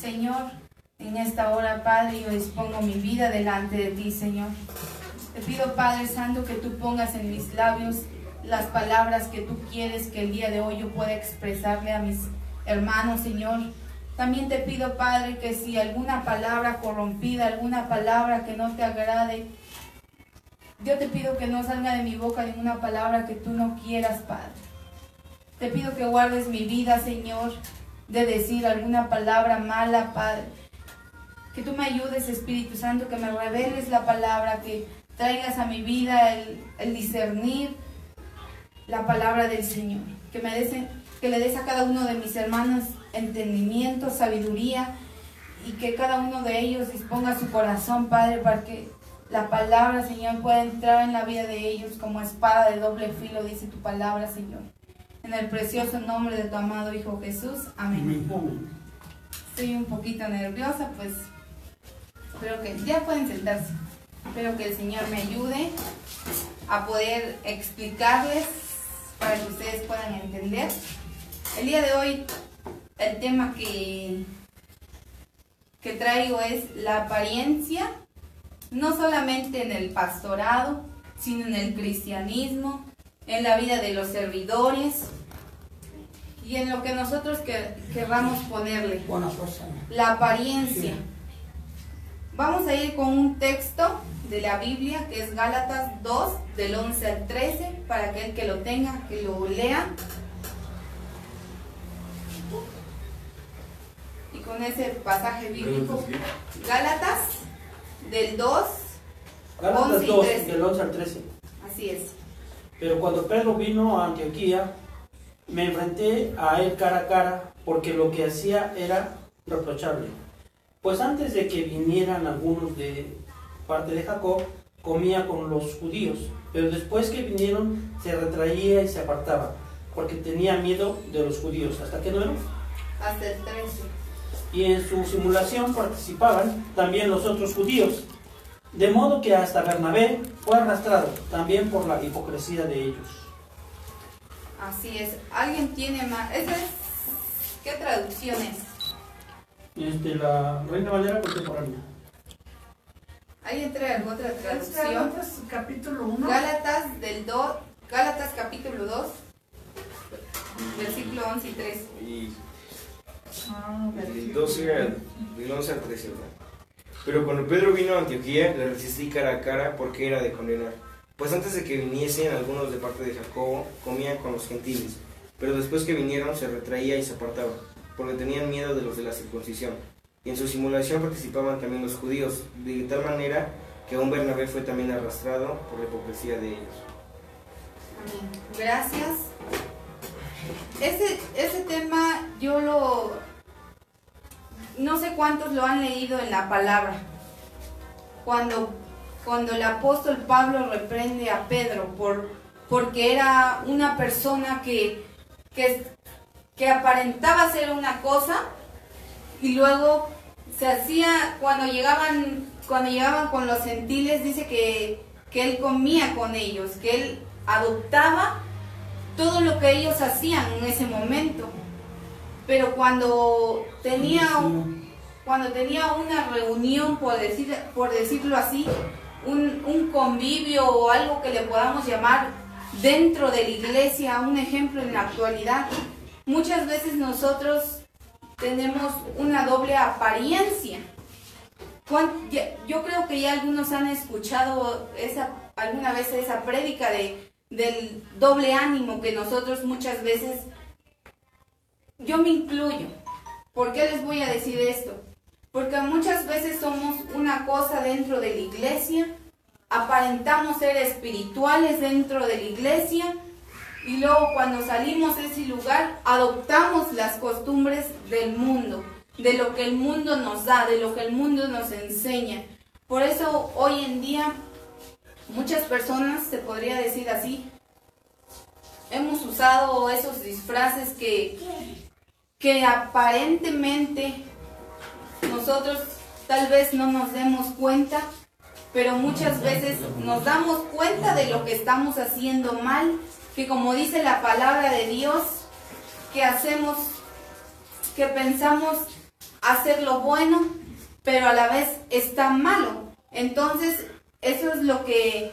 Señor, en esta hora, Padre, yo dispongo mi vida delante de ti, Señor. Te pido, Padre Santo, que tú pongas en mis labios las palabras que tú quieres que el día de hoy yo pueda expresarle a mis hermanos, Señor. También te pido, Padre, que si alguna palabra corrompida, alguna palabra que no te agrade, yo te pido que no salga de mi boca ninguna palabra que tú no quieras, Padre. Te pido que guardes mi vida, Señor, de decir alguna palabra mala, Padre. Que tú me ayudes, Espíritu Santo, que me reveles la palabra, que traigas a mi vida el, discernir la palabra del Señor. Que me des, que le des a cada uno de mis hermanos entendimiento, sabiduría y que cada uno de ellos disponga su corazón, Padre, para que la palabra, Señor, pueda entrar en la vida de ellos como espada de doble filo, dice tu palabra, Señor. En el precioso nombre de tu amado Hijo Jesús. Amén. Estoy un poquito nerviosa, pues espero que ya pueden sentarse. Espero que el Señor me ayude a poder explicarles para que ustedes puedan entender. El día de hoy el tema que, que traigo es la apariencia, no solamente en el pastorado, sino en el cristianismo, en la vida de los servidores y en lo que nosotros que, querramos ponerle. La apariencia. Vamos a ir con un texto de la Biblia que es Gálatas 2 del 11 al 13 para aquel que lo tenga, que lo lea. Y con ese pasaje bíblico, Gálatas del 2, Gálatas 2 del 11 al 13. Así es. Pero cuando Pedro vino a Antioquía, me enfrenté a él cara a cara porque lo que hacía era reprochable. Pues antes de que vinieran algunos de parte de Jacob, comía con los judíos, pero después que vinieron se retraía y se apartaba, porque tenía miedo de los judíos. ¿Hasta qué número? Hasta el 13. Y en su simulación participaban también los otros judíos, de modo que hasta Bernabé fue arrastrado también por la hipocresía de ellos. Así es. ¿Alguien tiene más? ¿Esa es... ¿Qué traducción es? Este, la Reina Valera Contemporánea. ¿Alguien trae otra traducción? Gálatas capítulo 1. Gálatas del 2, Gálatas capítulo 2, versículo 11 y 3. Y, ah, del 12 del 11 al 13. Pero cuando Pedro vino a Antioquía, le resistí cara a cara porque era de condenar. Pues antes de que viniesen algunos de parte de Jacobo, comían con los gentiles. Pero después que vinieron, se retraía y se apartaba, porque tenían miedo de los de la circuncisión. Y en su simulación participaban también los judíos, de tal manera que un Bernabé fue también arrastrado por la hipocresía de ellos. Gracias. Ese, ese tema yo lo, no sé cuántos lo han leído en la palabra. Cuando, cuando el apóstol Pablo reprende a Pedro por, porque era una persona que, que, aparentaba ser una cosa y luego se hacía, cuando llegaban, cuando llegaban con los gentiles, dice que, que él comía con ellos, que él adoptaba todo lo que ellos hacían en ese momento pero cuando tenía, cuando tenía una reunión, por, decir, por decirlo así, un, un convivio o algo que le podamos llamar dentro de la iglesia, un ejemplo en la actualidad, muchas veces nosotros tenemos una doble apariencia. Yo creo que ya algunos han escuchado esa, alguna vez esa prédica de, del doble ánimo que nosotros muchas veces yo me incluyo. ¿Por qué les voy a decir esto? Porque muchas veces somos una cosa dentro de la iglesia, aparentamos ser espirituales dentro de la iglesia y luego cuando salimos de ese lugar adoptamos las costumbres del mundo, de lo que el mundo nos da, de lo que el mundo nos enseña. Por eso hoy en día muchas personas, se podría decir así, hemos usado esos disfraces que que aparentemente nosotros tal vez no nos demos cuenta, pero muchas veces nos damos cuenta de lo que estamos haciendo mal, que como dice la palabra de Dios, que hacemos, que pensamos hacer lo bueno, pero a la vez está malo. Entonces, eso es lo que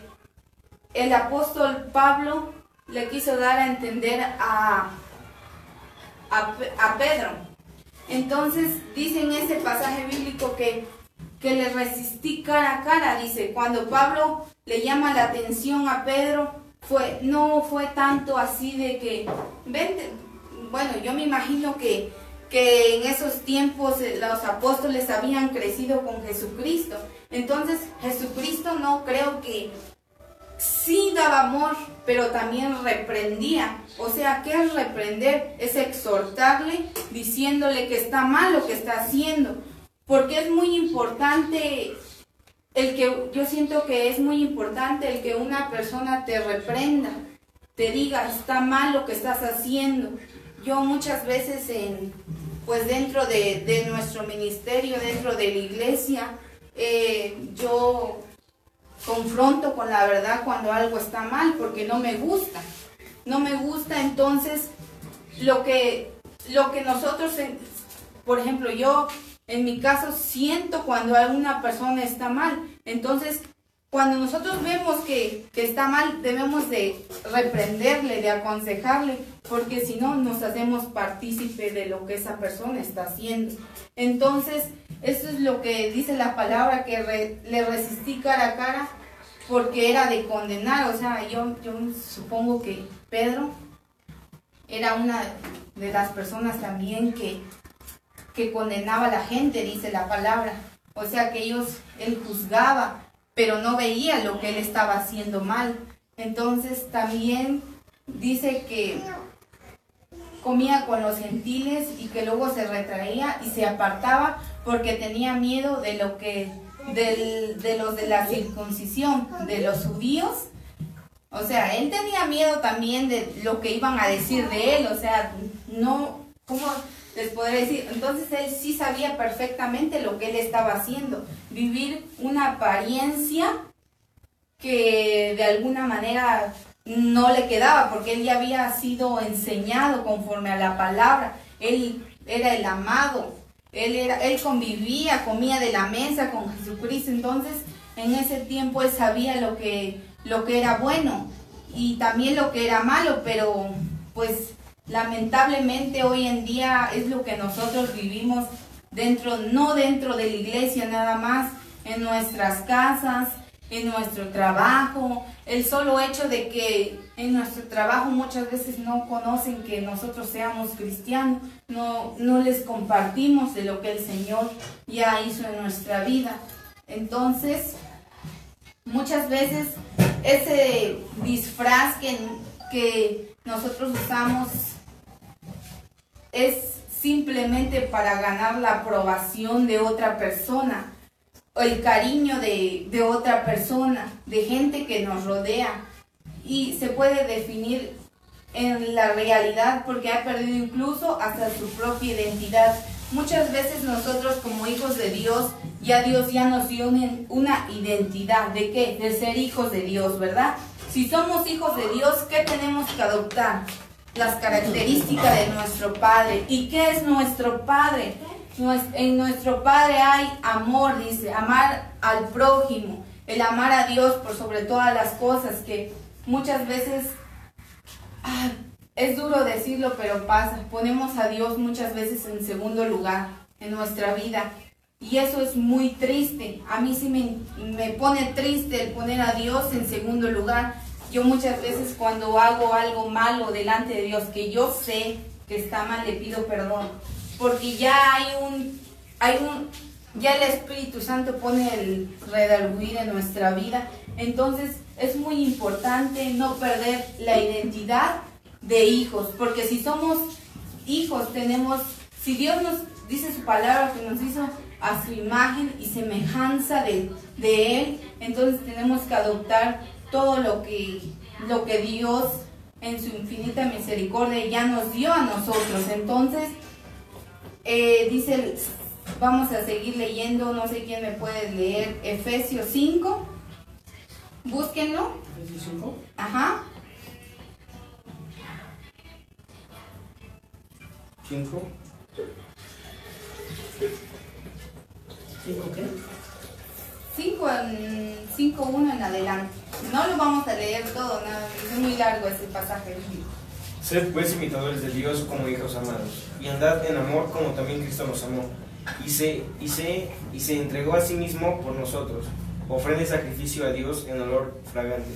el apóstol Pablo le quiso dar a entender a, a, Pedro. Entonces, dice en ese pasaje bíblico que, que le resistí cara a cara, dice, cuando Pablo le llama la atención a Pedro, fue, no fue tanto así de que, vente, bueno, yo me imagino que, que en esos tiempos eh, los apóstoles habían crecido con Jesucristo. Entonces Jesucristo no creo que sí daba amor, pero también reprendía. O sea, ¿qué es reprender? Es exhortarle diciéndole que está mal lo que está haciendo. Porque es muy importante el que yo siento que es muy importante el que una persona te reprenda, te diga está mal lo que estás haciendo. Yo muchas veces en pues dentro de, nuestro ministerio, dentro de la iglesia, eh, yo confronto con la verdad cuando algo está mal, porque no me gusta. No me gusta, entonces lo que, lo que nosotros, por ejemplo, yo en mi caso siento cuando alguna persona está mal. Entonces, cuando nosotros vemos que, que, está mal, debemos de reprenderle, de aconsejarle, porque si no, nos hacemos partícipe de lo que esa persona está haciendo. Entonces, eso es lo que dice la palabra, que le resistí cara a cara, porque era de condenar. O sea, yo, yo supongo que Pedro era una de las personas también que que condenaba a la gente, dice la palabra. O sea que ellos, él juzgaba, pero no veía lo que él estaba haciendo mal. Entonces también dice que comía con los gentiles y que luego se retraía y se apartaba porque tenía miedo de lo que de los de la circuncisión, de los judíos. O sea, él tenía miedo también de lo que iban a decir de él, o sea, no, ¿cómo? Les podré decir, entonces él sí sabía perfectamente lo que él estaba haciendo, vivir una apariencia que de alguna manera no le quedaba, porque él ya había sido enseñado conforme a la palabra, él era el amado, él, era, él convivía, comía de la mesa con Jesucristo, entonces en ese tiempo él sabía lo que, lo que era bueno y también lo que era malo, pero pues lamentablemente hoy en día es lo que nosotros vivimos dentro, no dentro de la iglesia nada más, en nuestras casas, en nuestro trabajo, el solo hecho de que en nuestro trabajo muchas veces no conocen que nosotros seamos cristianos, no, no les compartimos de lo que el Señor ya hizo en nuestra vida. Entonces, muchas veces ese disfraz que, que nosotros usamos es simplemente para ganar la aprobación de otra persona, el cariño de, de otra persona, de gente que nos rodea. Y se puede definir en la realidad porque ha perdido incluso hasta su propia identidad. Muchas veces nosotros como hijos de Dios, ya Dios ya nos dio una identidad. ¿De qué? De ser hijos de Dios, ¿verdad? Si somos hijos de Dios, ¿qué tenemos que adoptar? Las características de nuestro Padre. ¿Y qué es nuestro Padre? En nuestro Padre hay amor, dice, amar al prójimo, el amar a Dios por sobre todas las cosas, que muchas veces es duro decirlo, pero pasa. Ponemos a Dios muchas veces en segundo lugar en nuestra vida. Y eso es muy triste. A mí sí me, me pone triste el poner a Dios en segundo lugar yo muchas veces cuando hago algo malo delante de Dios, que yo sé que está mal, le pido perdón. Porque ya hay un, hay un, ya el Espíritu Santo pone el redarguir en nuestra vida. Entonces es muy importante no perder la identidad de hijos, porque si somos hijos tenemos, si Dios nos dice su palabra que nos hizo a su imagen y semejanza de, de Él, entonces tenemos que adoptar todo lo que, lo que Dios en su infinita misericordia ya nos dio a nosotros. Entonces, eh, dice, vamos a seguir leyendo, no sé quién me puede leer, Efesios 5. Búsquenlo. Efesios 5. Ajá. 5. ¿Cinco qué? 5 en 5.1 en adelante. No lo vamos a leer todo, es muy largo ese pasaje. Sed pues imitadores de Dios como hijos amados, y andad en amor como también Cristo nos amó, y se, y se, y se entregó a sí mismo por nosotros, ofrende sacrificio a Dios en olor fragante.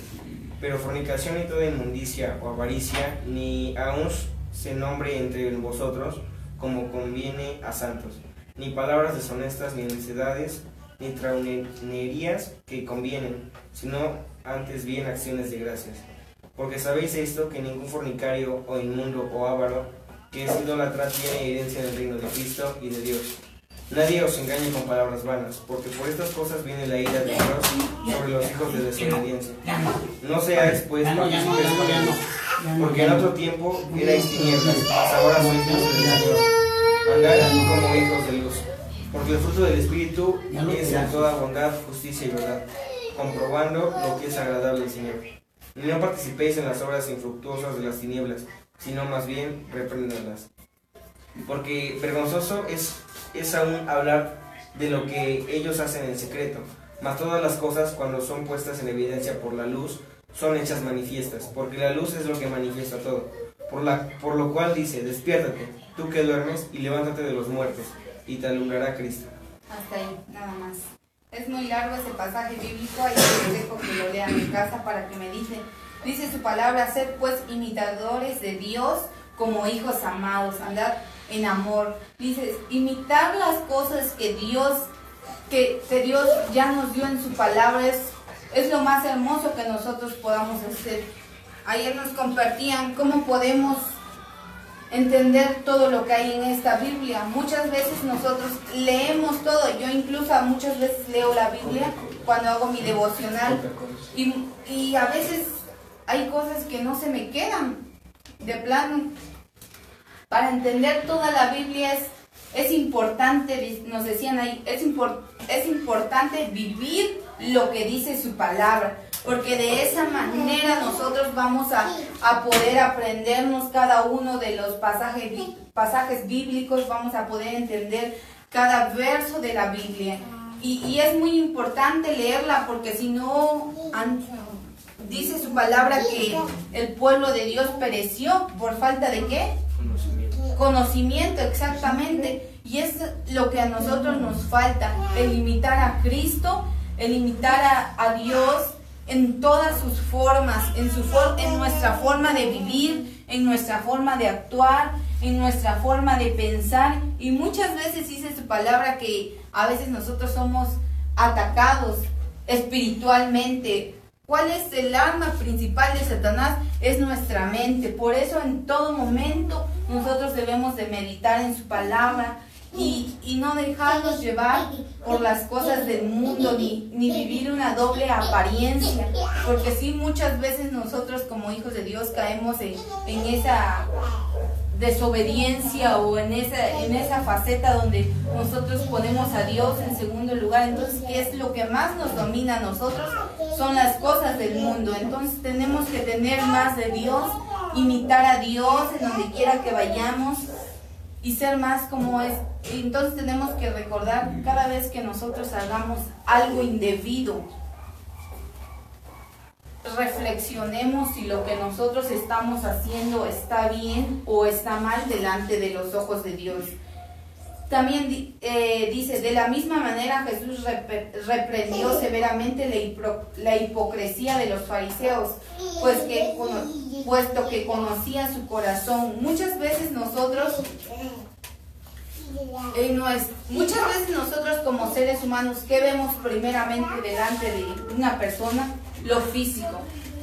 Pero fornicación y toda inmundicia o avaricia, ni aun se nombre entre vosotros como conviene a santos, ni palabras deshonestas, ni necedades, ni traunerías que convienen, sino antes bien acciones de gracias. Porque sabéis esto, que ningún fornicario o inmundo o avaro que es idólatra tiene herencia del reino de Cristo y de Dios. Nadie os engañe con palabras vanas, porque por estas cosas viene la ira de Dios sobre los hijos de desobediencia. No seáis pues partícipes porque en otro tiempo erais tinieblas, mas ahora sois hijos del Señor. Andad como hijos de luz. Porque el fruto del Espíritu es en toda bondad, justicia y verdad, comprobando lo que es agradable al Señor. Y no participéis en las obras infructuosas de las tinieblas, sino más bien repréndanlas. Porque vergonzoso es, es aún hablar de lo que ellos hacen en secreto, mas todas las cosas cuando son puestas en evidencia por la luz son hechas manifiestas, porque la luz es lo que manifiesta todo. Por, la, por lo cual dice, despiértate, tú que duermes, y levántate de los muertos, y te alumbrará Cristo. Hasta ahí, nada más. Es muy largo ese pasaje bíblico, ahí les dejo que lo lean en casa para que me dicen. Dice su palabra, ser pues imitadores de Dios como hijos amados, andar en amor. Dice, imitar las cosas que Dios, que, que Dios ya nos dio en su palabra es, es lo más hermoso que nosotros podamos hacer. Ayer nos compartían cómo podemos entender todo lo que hay en esta Biblia. Muchas veces nosotros leemos todo, yo incluso muchas veces leo la Biblia cuando hago mi devocional y, y a veces hay cosas que no se me quedan de plano. Para entender toda la Biblia es, es importante, nos decían ahí, es, es importante vivir lo que dice su palabra porque de esa manera nosotros vamos a, poder aprendernos cada uno de los pasajes, pasajes bíblicos, vamos a poder entender cada verso de la Biblia. Y, es muy importante leerla porque si no, dice su palabra que el pueblo de Dios pereció por falta de qué? Conocimiento. Conocimiento, exactamente. Y es lo que a nosotros nos falta, el imitar a Cristo, el imitar a, a Dios en todas sus formas, en, su en nuestra forma de vivir, en nuestra forma de actuar, en nuestra forma de pensar. Y muchas veces dice su palabra que a veces nosotros somos atacados espiritualmente. ¿Cuál es el arma principal de Satanás? Es nuestra mente. Por eso en todo momento nosotros debemos de meditar en su palabra, y, y, no dejarnos llevar por las cosas del mundo ni, ni vivir una doble apariencia, porque sí muchas veces nosotros como hijos de Dios caemos en, en esa desobediencia o en esa, en esa faceta donde nosotros ponemos a Dios en segundo lugar. Entonces, ¿qué es lo que más nos domina a nosotros? Son las cosas del mundo. Entonces tenemos que tener más de Dios, imitar a Dios en donde quiera que vayamos y ser más como es. Entonces tenemos que recordar cada vez que nosotros hagamos algo indebido, reflexionemos si lo que nosotros estamos haciendo está bien o está mal delante de los ojos de Dios. También eh, dice, de la misma manera Jesús reprendió severamente la, hipocresía de los fariseos, pues que, puesto que conocía su corazón. Muchas veces nosotros, muchas veces nosotros como seres humanos, ¿qué vemos primeramente delante de una persona? Lo físico.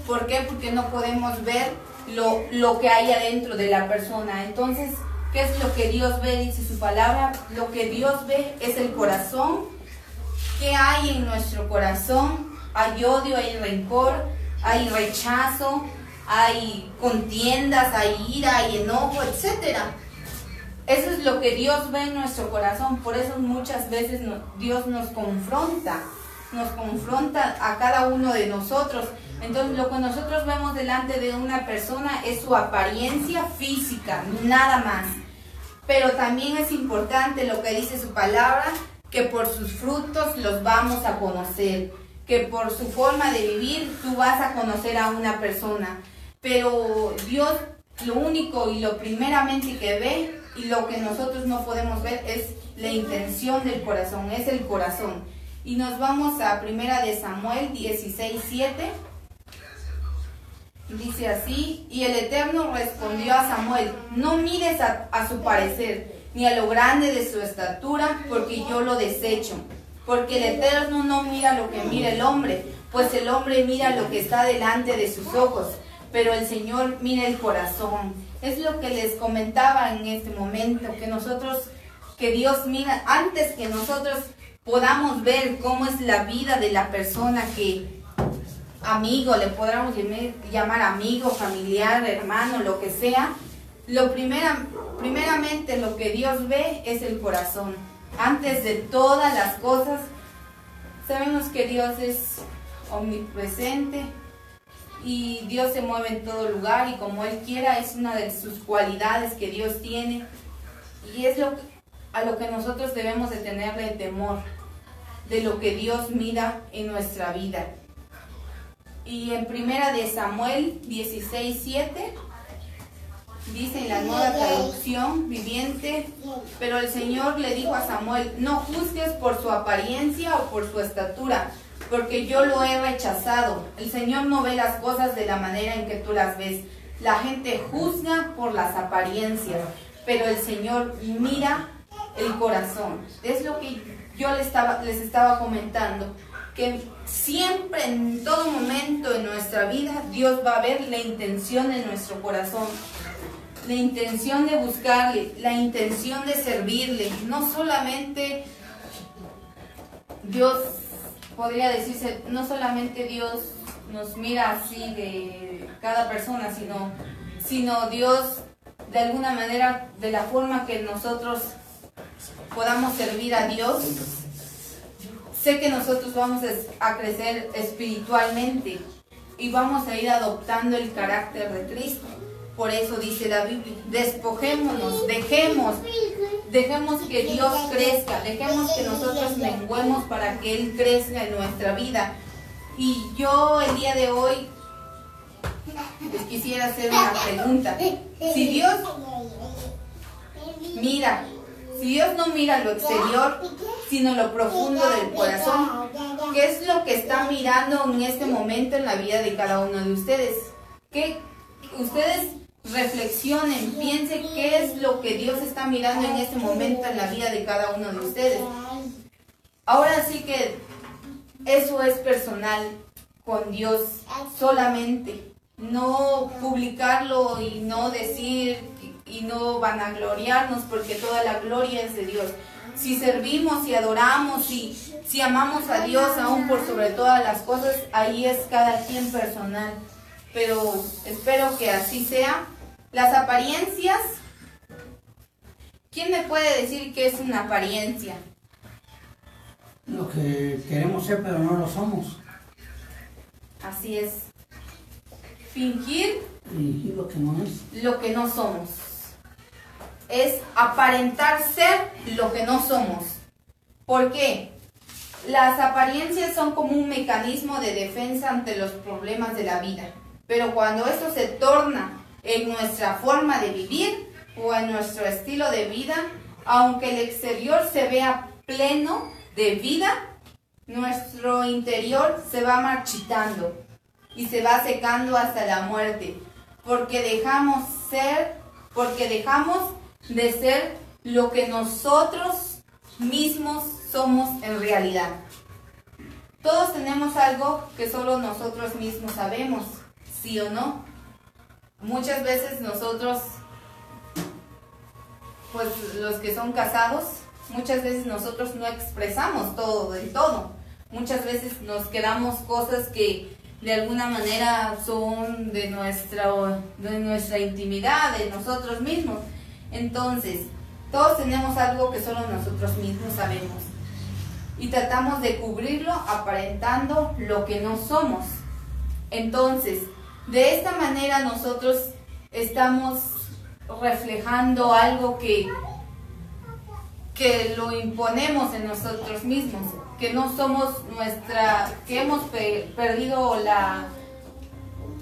¿Por qué? Porque no podemos ver lo, lo que hay adentro de la persona. Entonces, ¿Qué es lo que Dios ve? Dice su palabra. Lo que Dios ve es el corazón. ¿Qué hay en nuestro corazón? Hay odio, hay rencor, hay rechazo, hay contiendas, hay ira, hay enojo, etc. Eso es lo que Dios ve en nuestro corazón. Por eso muchas veces Dios nos confronta. Nos confronta a cada uno de nosotros. Entonces lo que nosotros vemos delante de una persona es su apariencia física, nada más. pero también es importante lo que dice su palabra, que por sus frutos los vamos a conocer, que por su forma de vivir tú vas a conocer a una persona. Pero Dios lo único y lo primeramente que ve y lo que nosotros no podemos ver es la intención del corazón, es el corazón. Y nos vamos a primera de Samuel 16, 7. Dice así, y el Eterno respondió a Samuel, no mires a, su parecer, ni a lo grande de su estatura, porque yo lo desecho. Porque el Eterno no mira lo que mira el hombre, pues el hombre mira lo que está delante de sus ojos, pero el Señor mira el corazón. Es lo que les comentaba en este momento, que nosotros, que Dios mira, antes que nosotros podamos ver cómo es la vida de la persona que amigo, le podamos llamar amigo, familiar, hermano, lo que sea, lo primera, primeramente lo que Dios ve es el corazón. Antes de todas las cosas, sabemos que Dios es omnipresente y Dios se mueve en todo lugar y como Él quiera es una de sus cualidades que Dios tiene y es lo a lo que nosotros debemos de tenerle temor de lo que Dios mira en nuestra vida. Y en primera de Samuel 16, 7 dice en la nueva traducción viviente, pero el Señor le dijo a Samuel, no juzgues por su apariencia o por su estatura, porque yo lo he rechazado. El Señor no ve las cosas de la manera en que tú las ves. La gente juzga por las apariencias, pero el Señor mira el corazón. Es lo que yo les estaba, les estaba comentando, que siempre, en todo momento en nuestra vida, Dios va a ver la intención de nuestro corazón, la intención de buscarle, la intención de servirle, no solamente Dios, podría decirse, no solamente Dios nos mira así de cada persona, sino, sino Dios de alguna manera, de la forma que nosotros podamos servir a Dios, sé que nosotros vamos a crecer espiritualmente y vamos a ir adoptando el carácter de Cristo. Por eso dice la Biblia, despojémonos, dejemos, dejemos que Dios crezca, dejemos que nosotros menguemos para que Él crezca en nuestra vida. Y yo el día de hoy les quisiera hacer una pregunta. Si Dios mira si Dios no mira lo exterior, sino lo profundo del corazón, ¿qué es lo que está mirando en este momento en la vida de cada uno de ustedes? Que ustedes reflexionen, piensen qué es lo que Dios está mirando en este momento en la vida de cada uno de ustedes. Ahora sí que eso es personal con Dios solamente. No publicarlo y no decir y no van a gloriarnos porque toda la gloria es de Dios. Si servimos y adoramos y si amamos a Dios aún por sobre todas las cosas, ahí es cada quien personal. Pero espero que así sea. Las apariencias, ¿quién me puede decir qué es una apariencia? Lo que queremos ser pero no lo somos. Así es. Fingir, Fingir lo que no es. Lo que no somos es aparentar ser lo que no somos. ¿Por qué? Las apariencias son como un mecanismo de defensa ante los problemas de la vida. Pero cuando esto se torna en nuestra forma de vivir o en nuestro estilo de vida, aunque el exterior se vea pleno de vida, nuestro interior se va marchitando y se va secando hasta la muerte, porque dejamos ser, porque dejamos de ser lo que nosotros mismos somos en realidad. Todos tenemos algo que solo nosotros mismos sabemos, sí o no. Muchas veces nosotros, pues los que son casados, muchas veces nosotros no expresamos todo del todo. Muchas veces nos quedamos cosas que de alguna manera son de nuestra, de nuestra intimidad, de nosotros mismos. Entonces, todos tenemos algo que solo nosotros mismos sabemos. Y tratamos de cubrirlo aparentando lo que no somos. Entonces, de esta manera nosotros estamos reflejando algo que que lo imponemos en nosotros mismos, que no somos nuestra, que hemos perdido la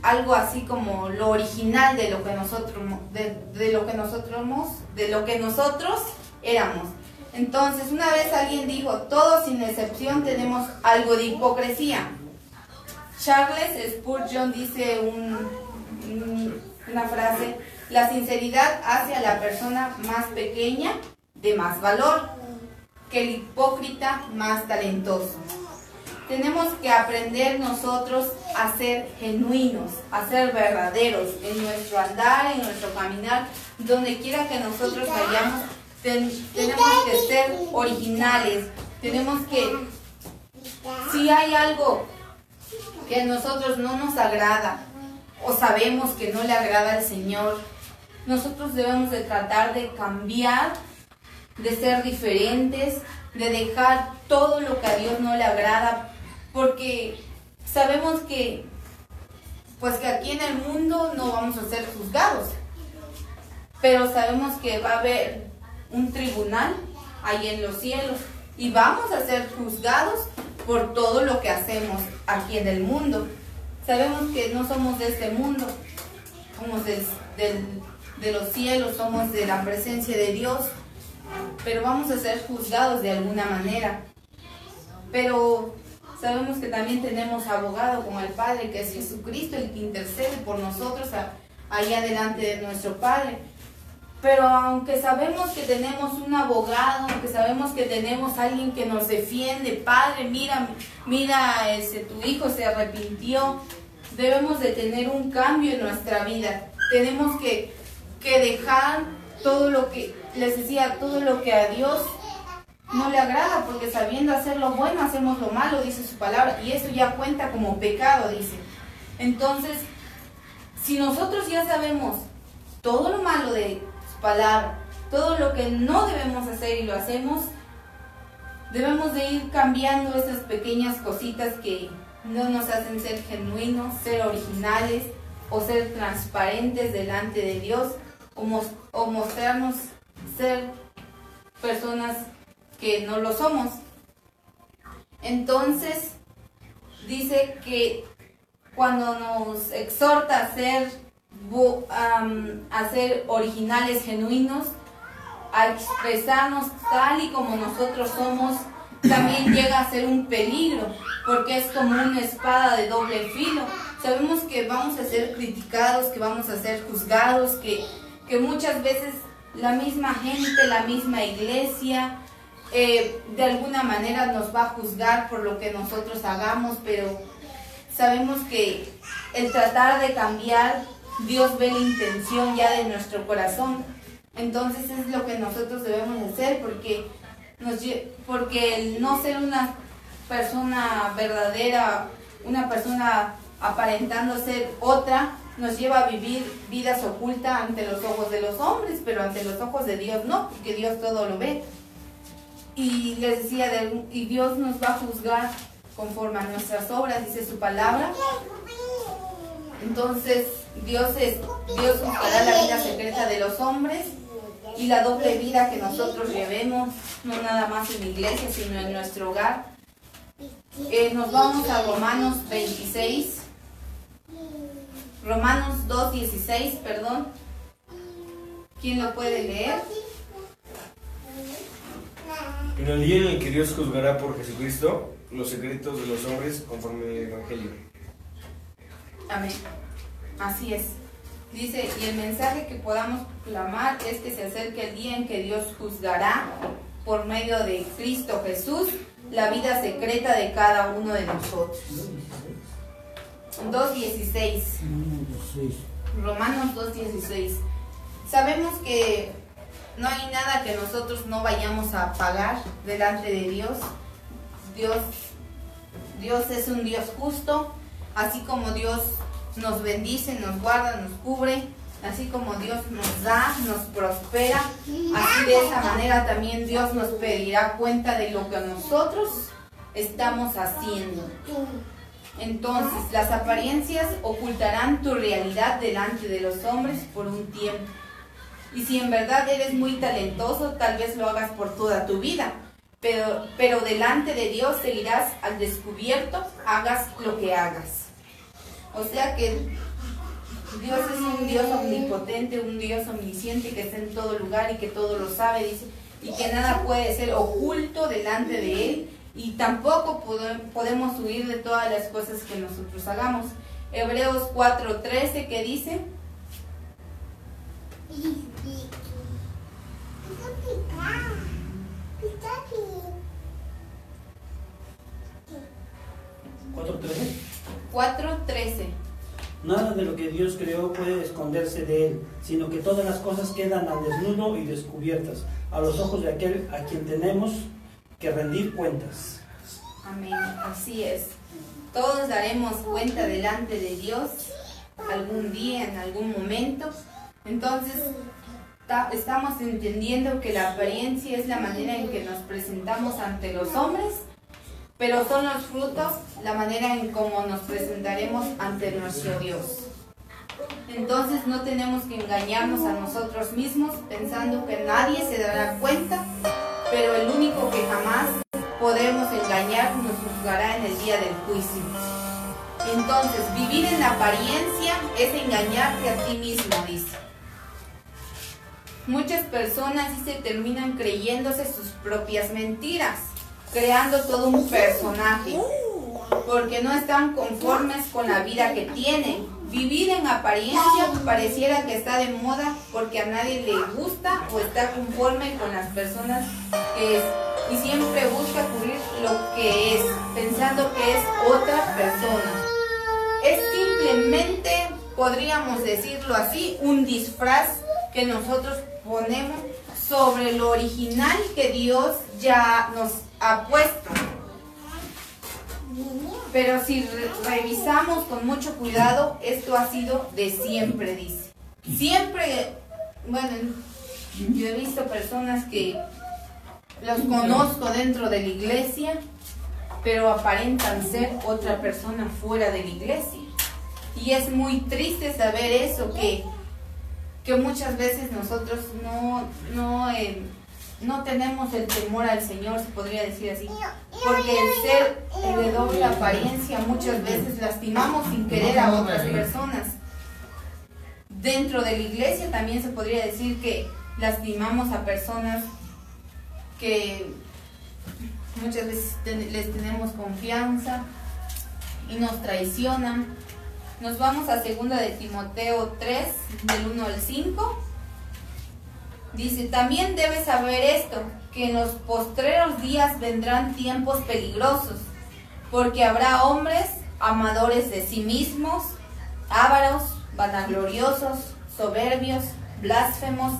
algo así como lo original de lo que nosotros de, lo que nosotros de lo que nosotros éramos. Entonces, una vez alguien dijo, todos sin excepción tenemos algo de hipocresía. Charles Spurgeon dice una frase, la sinceridad hace a la persona más pequeña de más valor que el hipócrita más talentoso. Tenemos que aprender nosotros a ser genuinos, a ser verdaderos en nuestro andar, en nuestro caminar, donde quiera que nosotros vayamos, tenemos que ser originales, tenemos que, si hay algo que a nosotros no nos agrada o sabemos que no le agrada al Señor, nosotros debemos de tratar de cambiar, de ser diferentes, de dejar todo lo que a Dios no le agrada, porque sabemos que pues que aquí en el mundo no vamos a ser juzgados, pero sabemos que va a haber un tribunal ahí en los cielos y vamos a ser juzgados por todo lo que hacemos aquí en el mundo. Sabemos que no somos de este mundo, somos de los cielos, somos de la presencia de Dios, pero vamos a ser juzgados de alguna manera. Pero sabemos que también tenemos abogado como el Padre, que es Jesucristo, el que intercede por nosotros allá delante de nuestro Padre. Pero aunque sabemos que tenemos un abogado, aunque sabemos que tenemos alguien que nos defiende, Padre, mira, mira, ese, tu hijo se arrepintió, debemos de tener un cambio en nuestra vida. Tenemos que, que dejar todo lo que, les decía, todo lo que a Dios no le agrada, porque sabiendo hacer lo bueno, hacemos lo malo, dice su palabra, y eso ya cuenta como pecado, dice. Entonces, si nosotros ya sabemos todo lo malo de palabra, todo lo que no debemos hacer y lo hacemos, debemos de ir cambiando esas pequeñas cositas que no nos hacen ser genuinos, ser originales o ser transparentes delante de Dios o, mostrarnos ser personas que no lo somos. Entonces, dice que cuando nos exhorta a ser a ser originales, genuinos, a expresarnos tal y como nosotros somos, también llega a ser un peligro, porque es como una espada de doble filo. Sabemos que vamos a ser criticados, que vamos a ser juzgados, que, que muchas veces la misma gente, la misma iglesia, eh, de alguna manera nos va a juzgar por lo que nosotros hagamos, pero sabemos que el tratar de cambiar Dios ve la intención ya de nuestro corazón. Entonces es lo que nosotros debemos hacer porque, nos, porque el no ser una persona verdadera, una persona aparentando ser otra, nos lleva a vivir vidas ocultas ante los ojos de los hombres, pero ante los ojos de Dios no, porque Dios todo lo ve. Y les decía, y Dios nos va a juzgar conforme a nuestras obras, dice su palabra. Entonces, Dios es Dios buscará la vida secreta de los hombres y la doble vida que nosotros llevemos, no nada más en la iglesia, sino en nuestro hogar. Eh, nos vamos a Romanos 26, Romanos 2, 16, perdón. ¿Quién lo puede leer? En el día en el que Dios juzgará por Jesucristo los secretos de los hombres conforme al Evangelio. Amén. Así es. Dice, y el mensaje que podamos clamar es que se acerque el día en que Dios juzgará por medio de Cristo Jesús la vida secreta de cada uno de nosotros. 2.16. Romanos 2.16. Sabemos que no hay nada que nosotros no vayamos a pagar delante de Dios. Dios, Dios es un Dios justo, así como Dios nos bendice, nos guarda, nos cubre, así como Dios nos da, nos prospera, así de esa manera también Dios nos pedirá cuenta de lo que nosotros estamos haciendo. Entonces, las apariencias ocultarán tu realidad delante de los hombres por un tiempo. Y si en verdad eres muy talentoso, tal vez lo hagas por toda tu vida. Pero, pero delante de Dios seguirás al descubierto, hagas lo que hagas. O sea que Dios es un Dios omnipotente, un Dios omnisciente que está en todo lugar y que todo lo sabe, dice, y que nada puede ser oculto delante de Él y tampoco podemos huir de todas las cosas que nosotros hagamos. Hebreos 4:13 que dice, ¿4.13? 4.13 Nada de lo que Dios creó puede esconderse de Él, sino que todas las cosas quedan al desnudo y descubiertas a los ojos de aquel a quien tenemos que rendir cuentas. Amén, así es. Todos daremos cuenta delante de Dios algún día, en algún momento. Entonces, estamos entendiendo que la apariencia es la manera en que nos presentamos ante los hombres, pero son los frutos la manera en cómo nos presentaremos ante nuestro Dios. Entonces no tenemos que engañarnos a nosotros mismos pensando que nadie se dará cuenta, pero el único que jamás podremos engañar nos juzgará en el día del juicio. Entonces, vivir en apariencia es engañarte a ti mismo, dice. Muchas personas se terminan creyéndose sus propias mentiras, creando todo un personaje, porque no están conformes con la vida que tienen. Vivir en apariencia pareciera que está de moda porque a nadie le gusta o está conforme con las personas que es y siempre busca cubrir lo que es, pensando que es otra persona. Es simplemente, podríamos decirlo así, un disfraz que nosotros ponemos sobre lo original que Dios ya nos ha puesto. Pero si revisamos con mucho cuidado, esto ha sido de siempre, dice. Siempre, bueno, yo he visto personas que los conozco dentro de la iglesia, pero aparentan ser otra persona fuera de la iglesia. Y es muy triste saber eso, que que muchas veces nosotros no, no, eh, no tenemos el temor al Señor, se podría decir así. Porque el ser de doble apariencia muchas veces lastimamos sin querer a otras personas. Dentro de la iglesia también se podría decir que lastimamos a personas que muchas veces les tenemos confianza y nos traicionan nos vamos a segunda de Timoteo 3, del 1 al 5. Dice, también debes saber esto, que en los postreros días vendrán tiempos peligrosos, porque habrá hombres amadores de sí mismos, ávaros, vanagloriosos, soberbios, blasfemos,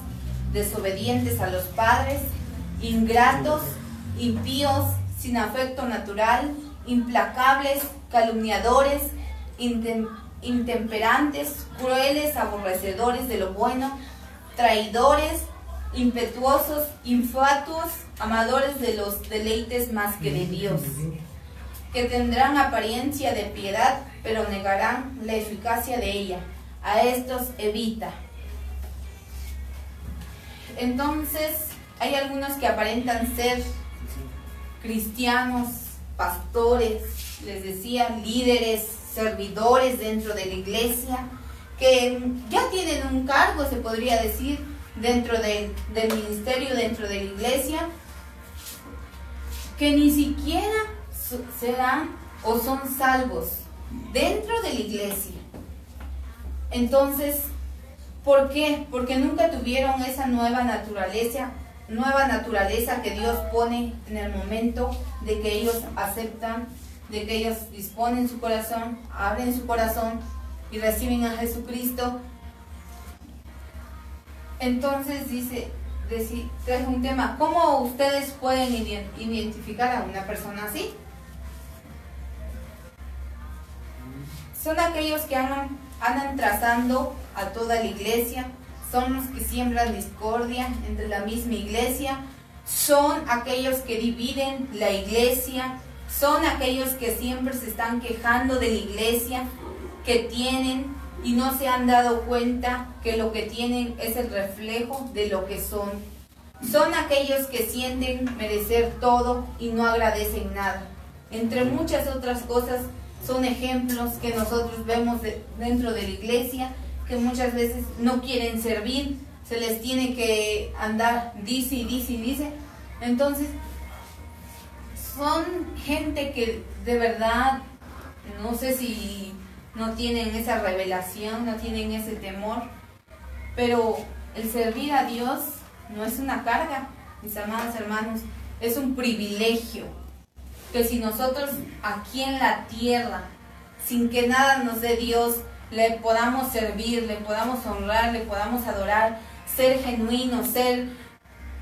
desobedientes a los padres, ingratos, impíos, sin afecto natural, implacables, calumniadores, intemperantes, crueles, aborrecedores de lo bueno, traidores, impetuosos, infatuos, amadores de los deleites más que de Dios, que tendrán apariencia de piedad, pero negarán la eficacia de ella. A estos evita. Entonces, hay algunos que aparentan ser cristianos, pastores, les decía, líderes, servidores dentro de la iglesia, que ya tienen un cargo, se podría decir, dentro del ministerio, dentro de la iglesia, que ni siquiera serán o son salvos dentro de la iglesia. Entonces, ¿por qué? Porque nunca tuvieron esa nueva naturaleza, nueva naturaleza que Dios pone en el momento de que ellos aceptan de que ellos disponen su corazón, abren su corazón y reciben a Jesucristo. Entonces dice, trae un tema, ¿cómo ustedes pueden identificar a una persona así? Son aquellos que andan, andan trazando a toda la iglesia, son los que siembran discordia entre la misma iglesia, son aquellos que dividen la iglesia, son aquellos que siempre se están quejando de la iglesia, que tienen y no se han dado cuenta que lo que tienen es el reflejo de lo que son. Son aquellos que sienten merecer todo y no agradecen nada. Entre muchas otras cosas, son ejemplos que nosotros vemos dentro de la iglesia, que muchas veces no quieren servir, se les tiene que andar, dice y dice y dice. Entonces, son gente que de verdad, no sé si no tienen esa revelación, no tienen ese temor, pero el servir a Dios no es una carga, mis amados hermanos, es un privilegio. Que si nosotros aquí en la tierra, sin que nada nos dé Dios, le podamos servir, le podamos honrar, le podamos adorar, ser genuinos, ser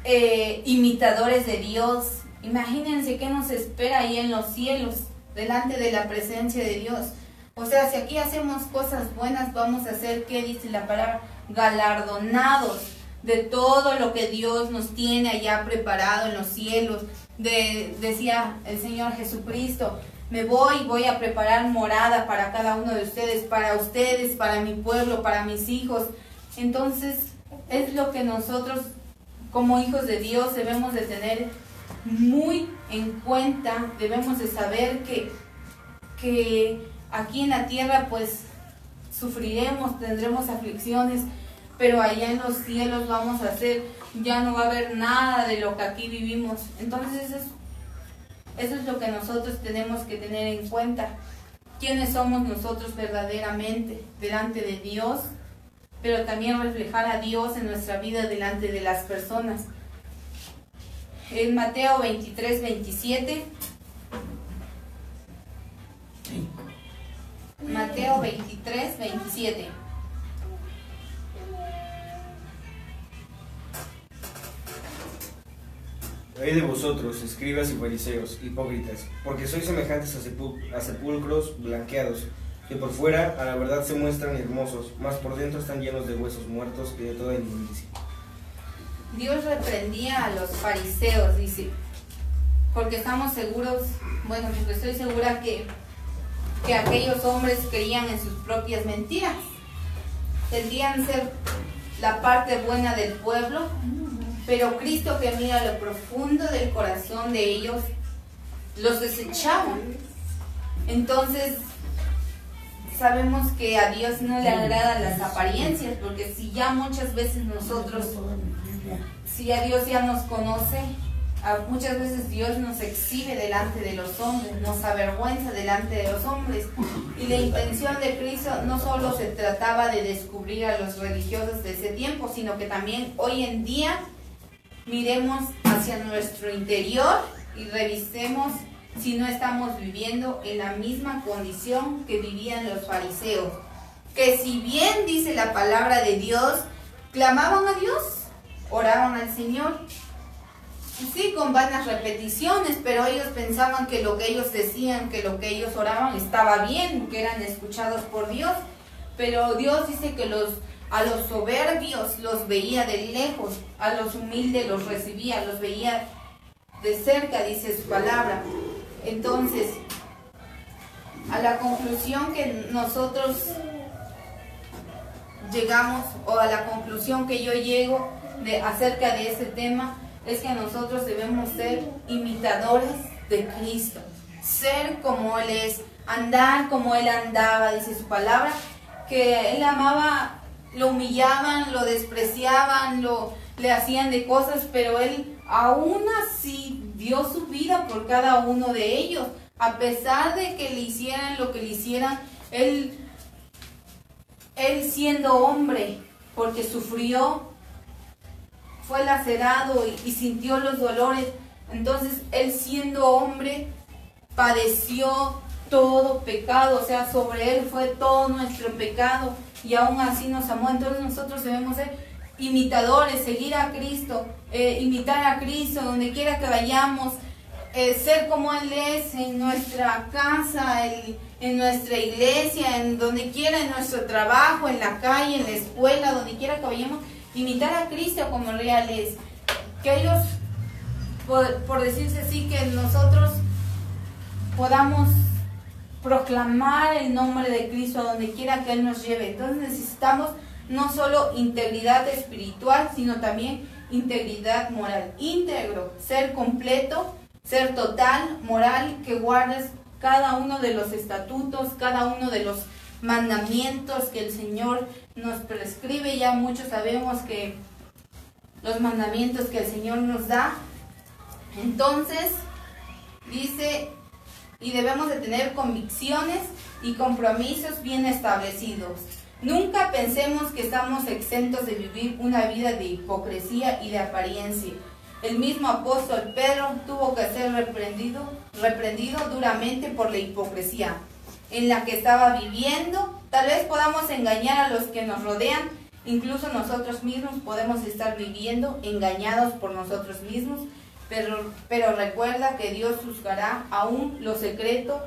eh, imitadores de Dios. Imagínense qué nos espera ahí en los cielos, delante de la presencia de Dios. O sea, si aquí hacemos cosas buenas, vamos a ser, ¿qué dice la palabra? Galardonados de todo lo que Dios nos tiene allá preparado en los cielos. De, decía el Señor Jesucristo, me voy, voy a preparar morada para cada uno de ustedes, para ustedes, para mi pueblo, para mis hijos. Entonces, es lo que nosotros como hijos de Dios debemos de tener muy en cuenta, debemos de saber que, que aquí en la tierra pues sufriremos, tendremos aflicciones, pero allá en los cielos vamos a hacer, ya no va a haber nada de lo que aquí vivimos. Entonces eso es, eso es lo que nosotros tenemos que tener en cuenta. ¿Quiénes somos nosotros verdaderamente delante de Dios? Pero también reflejar a Dios en nuestra vida delante de las personas. En Mateo 23, 27. Mateo 23, 27. Hay de vosotros, escribas y fariseos, hipócritas, porque sois semejantes a, sepulcros blanqueados, que por fuera a la verdad se muestran hermosos, mas por dentro están llenos de huesos muertos y de toda inmundicia. Dios reprendía a los fariseos, dice, porque estamos seguros, bueno, porque estoy segura que que aquellos hombres creían en sus propias mentiras. Tendrían ser la parte buena del pueblo, pero Cristo que mira lo profundo del corazón de ellos, los desechaba. Entonces, sabemos que a Dios no le agradan las apariencias, porque si ya muchas veces nosotros, si a Dios ya nos conoce, muchas veces Dios nos exhibe delante de los hombres, nos avergüenza delante de los hombres. Y la intención de Cristo no solo se trataba de descubrir a los religiosos de ese tiempo, sino que también hoy en día miremos hacia nuestro interior y revisemos si no estamos viviendo en la misma condición que vivían los fariseos. Que si bien dice la palabra de Dios, clamaban a Dios, oraban al Señor, Sí, con vanas repeticiones, pero ellos pensaban que lo que ellos decían, que lo que ellos oraban estaba bien, que eran escuchados por Dios. Pero Dios dice que los a los soberbios los veía de lejos, a los humildes los recibía, los veía de cerca, dice su palabra. Entonces, a la conclusión que nosotros llegamos, o a la conclusión que yo llego de, acerca de ese tema, es que nosotros debemos ser imitadores de Cristo, ser como Él es, andar como Él andaba, dice su palabra, que Él amaba, lo humillaban, lo despreciaban, lo, le hacían de cosas, pero Él aún así dio su vida por cada uno de ellos, a pesar de que le hicieran lo que le hicieran, Él, él siendo hombre, porque sufrió fue lacerado y, sintió los dolores. Entonces él siendo hombre padeció todo pecado, o sea, sobre él fue todo nuestro pecado y aún así nos amó. Entonces nosotros debemos ser imitadores, seguir a Cristo, eh, imitar a Cristo donde quiera que vayamos, eh, ser como Él es en nuestra casa, en nuestra iglesia, en donde quiera, en nuestro trabajo, en la calle, en la escuela, donde quiera que vayamos imitar a Cristo como real es. Que ellos, por, decirse así, que nosotros podamos proclamar el nombre de Cristo a donde quiera que Él nos lleve. Entonces necesitamos no solo integridad espiritual, sino también integridad moral. Íntegro, ser completo, ser total, moral, que guardes cada uno de los estatutos, cada uno de los mandamientos que el Señor nos prescribe. Ya muchos sabemos que los mandamientos que el Señor nos da. Entonces, dice, y debemos de tener convicciones y compromisos bien establecidos. Nunca pensemos que estamos exentos de vivir una vida de hipocresía y de apariencia. El mismo apóstol Pedro tuvo que ser reprendido, reprendido duramente por la hipocresía en la que estaba viviendo. Tal vez podamos engañar a los que nos rodean, incluso nosotros mismos podemos estar viviendo engañados por nosotros mismos, pero, pero recuerda que Dios juzgará aún los secretos,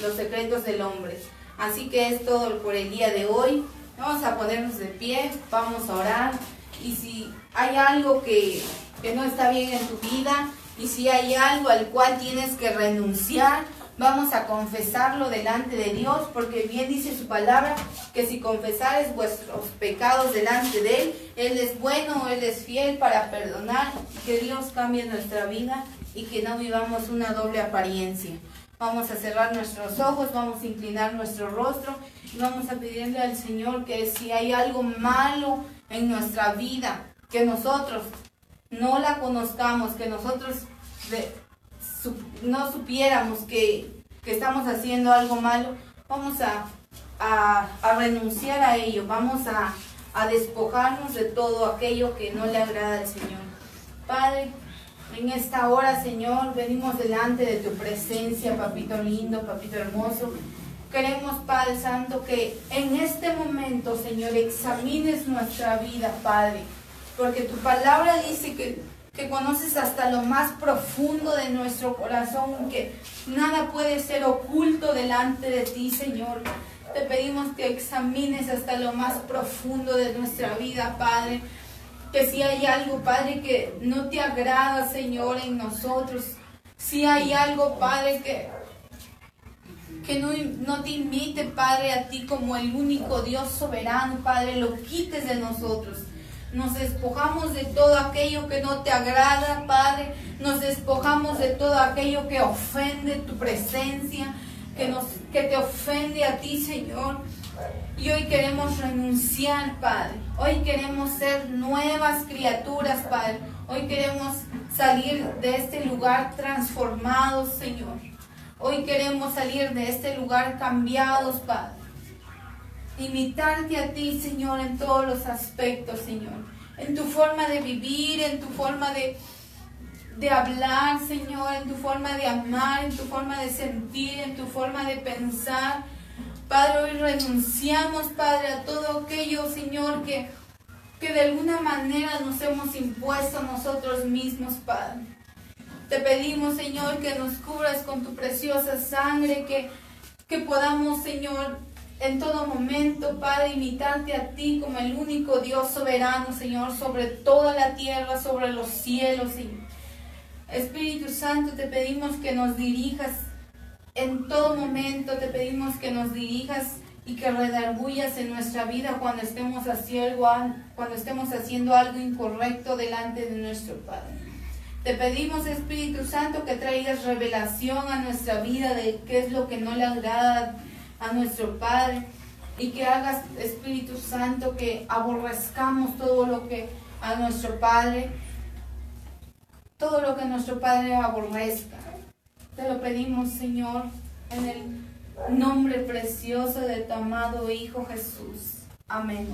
los secretos del hombre. Así que es todo por el día de hoy. Vamos a ponernos de pie, vamos a orar. Y si hay algo que, que no está bien en tu vida, y si hay algo al cual tienes que renunciar, vamos a confesarlo delante de Dios, porque bien dice su palabra, que si confesares vuestros pecados delante de Él, Él es bueno, Él es fiel para perdonar, que Dios cambie nuestra vida y que no vivamos una doble apariencia. Vamos a cerrar nuestros ojos, vamos a inclinar nuestro rostro y vamos a pedirle al Señor que si hay algo malo en nuestra vida, que nosotros no la conozcamos, que nosotros no supiéramos que, estamos haciendo algo malo, vamos a, renunciar a ello, vamos a, a despojarnos de todo aquello que no le agrada al Señor. Padre, en esta hora, Señor, venimos delante de tu presencia, papito lindo, papito hermoso. Queremos, Padre Santo, que en este momento, Señor, examines nuestra vida, Padre. Porque tu palabra dice que que conoces hasta lo más profundo de nuestro corazón, que nada puede ser oculto delante de ti, Señor. Te pedimos que examines hasta lo más profundo de nuestra vida, Padre. Que si hay algo, Padre, que no te agrada, Señor, en nosotros, si hay algo, Padre, que, que no, no te invite, Padre, a ti como el único Dios soberano, Padre, lo quites de nosotros. Nos despojamos de todo aquello que no te agrada, Padre. Nos despojamos de todo aquello que ofende tu presencia, que, nos, que te ofende a ti, Señor. Y hoy queremos renunciar, Padre. Hoy queremos ser nuevas criaturas, Padre. Hoy queremos salir de este lugar transformados, Señor. Hoy queremos salir de este lugar cambiados, Padre imitarte a ti, Señor, en todos los aspectos, Señor. En tu forma de vivir, en tu forma de, de hablar, Señor, en tu forma de amar, en tu forma de sentir, en tu forma de pensar. Padre, hoy renunciamos, Padre, a todo aquello, Señor, que, que de alguna manera nos hemos impuesto nosotros mismos, Padre. Te pedimos, Señor, que nos cubras con tu preciosa sangre, que, que podamos, Señor, en todo momento, Padre, imitarte a ti como el único Dios soberano, Señor, sobre toda la tierra, sobre los cielos. Espíritu Santo, te pedimos que nos dirijas en todo momento, te pedimos que nos dirijas y que redargullas en nuestra vida cuando estemos, haciendo, cuando estemos haciendo algo incorrecto delante de nuestro Padre. Te pedimos, Espíritu Santo, que traigas revelación a nuestra vida de qué es lo que no le agrada a nuestro Padre y que hagas, Espíritu Santo, que aborrezcamos todo lo que a nuestro Padre, todo lo que nuestro Padre aborrezca. Te lo pedimos, Señor, en el nombre precioso de tu amado Hijo Jesús. Amén.